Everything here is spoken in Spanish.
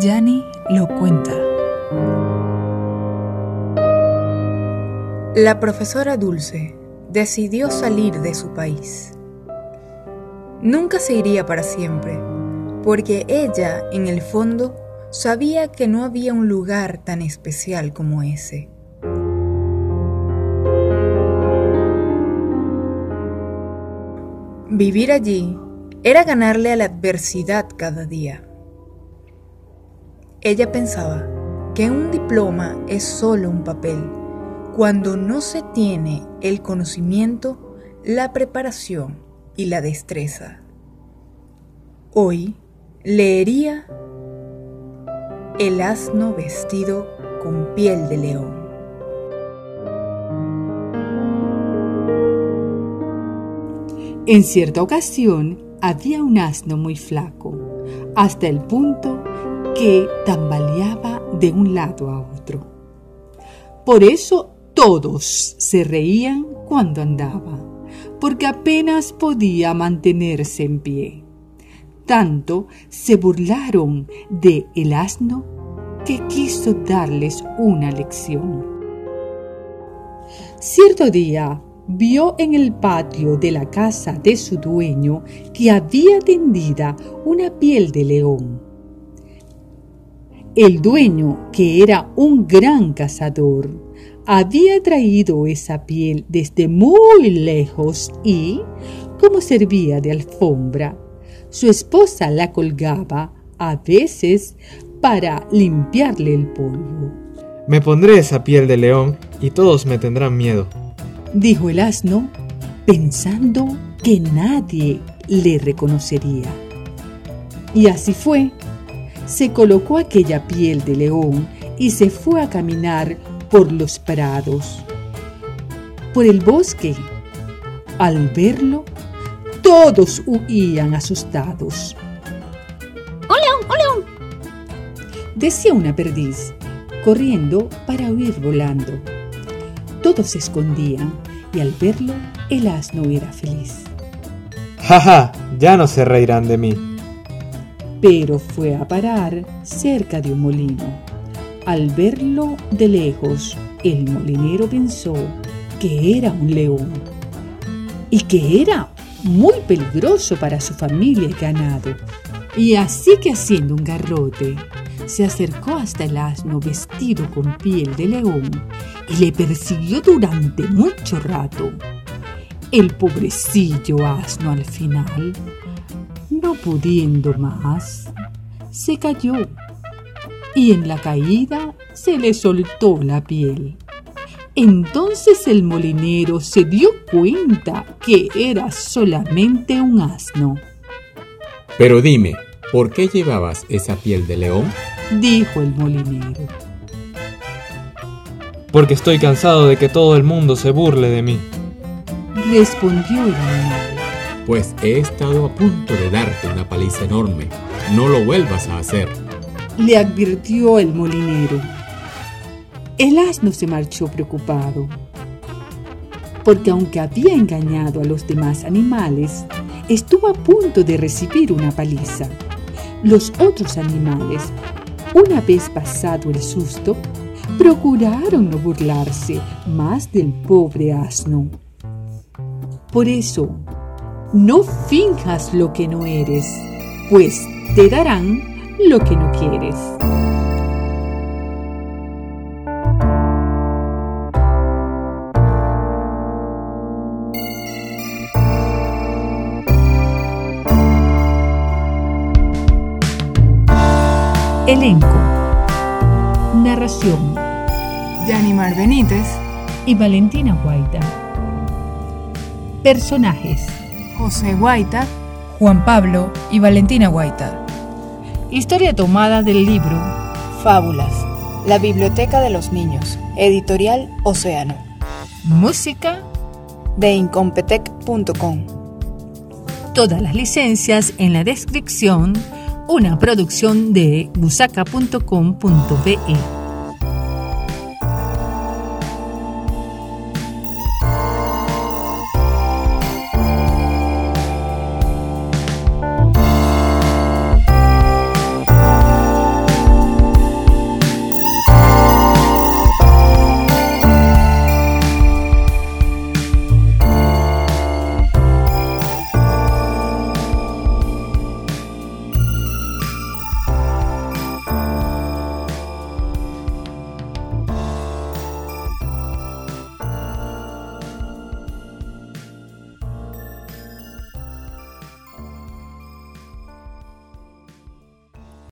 Yani lo cuenta. La profesora Dulce decidió salir de su país. Nunca se iría para siempre, porque ella, en el fondo, sabía que no había un lugar tan especial como ese. Vivir allí era ganarle a la adversidad cada día. Ella pensaba que un diploma es solo un papel cuando no se tiene el conocimiento, la preparación y la destreza. Hoy leería El asno vestido con piel de león. En cierta ocasión había un asno muy flaco, hasta el punto que tambaleaba de un lado a otro. Por eso todos se reían cuando andaba, porque apenas podía mantenerse en pie. Tanto se burlaron de el asno que quiso darles una lección. Cierto día vio en el patio de la casa de su dueño que había tendida una piel de león. El dueño, que era un gran cazador, había traído esa piel desde muy lejos y, como servía de alfombra, su esposa la colgaba a veces para limpiarle el polvo. Me pondré esa piel de león y todos me tendrán miedo dijo el asno, pensando que nadie le reconocería. Y así fue. Se colocó aquella piel de león y se fue a caminar por los prados, por el bosque. Al verlo, todos huían asustados. ¡Un león, un león! Decía una perdiz, corriendo para huir volando. Todos se escondían y al verlo el asno era feliz. ¡Ja, Ya no se reirán de mí. Pero fue a parar cerca de un molino. Al verlo de lejos, el molinero pensó que era un león y que era muy peligroso para su familia y ganado. Y así que haciendo un garrote, se acercó hasta el asno vestido con piel de león y le persiguió durante mucho rato. El pobrecillo asno al final, no pudiendo más, se cayó y en la caída se le soltó la piel. Entonces el molinero se dio cuenta que era solamente un asno. Pero dime, ¿por qué llevabas esa piel de león? dijo el molinero. Porque estoy cansado de que todo el mundo se burle de mí. Respondió el animal. Pues he estado a punto de darte una paliza enorme. No lo vuelvas a hacer. Le advirtió el molinero. El asno se marchó preocupado, porque aunque había engañado a los demás animales, estuvo a punto de recibir una paliza. Los otros animales una vez pasado el susto, procuraron no burlarse más del pobre asno. Por eso, no finjas lo que no eres, pues te darán lo que no quieres. Elenco. Narración. Yanimar Benítez y Valentina Guaita. Personajes. José Guaita, Juan Pablo y Valentina Guaita. Historia tomada del libro Fábulas. La Biblioteca de los Niños. Editorial Océano. Música de incompetech.com. Todas las licencias en la descripción una producción de busaca.com.be.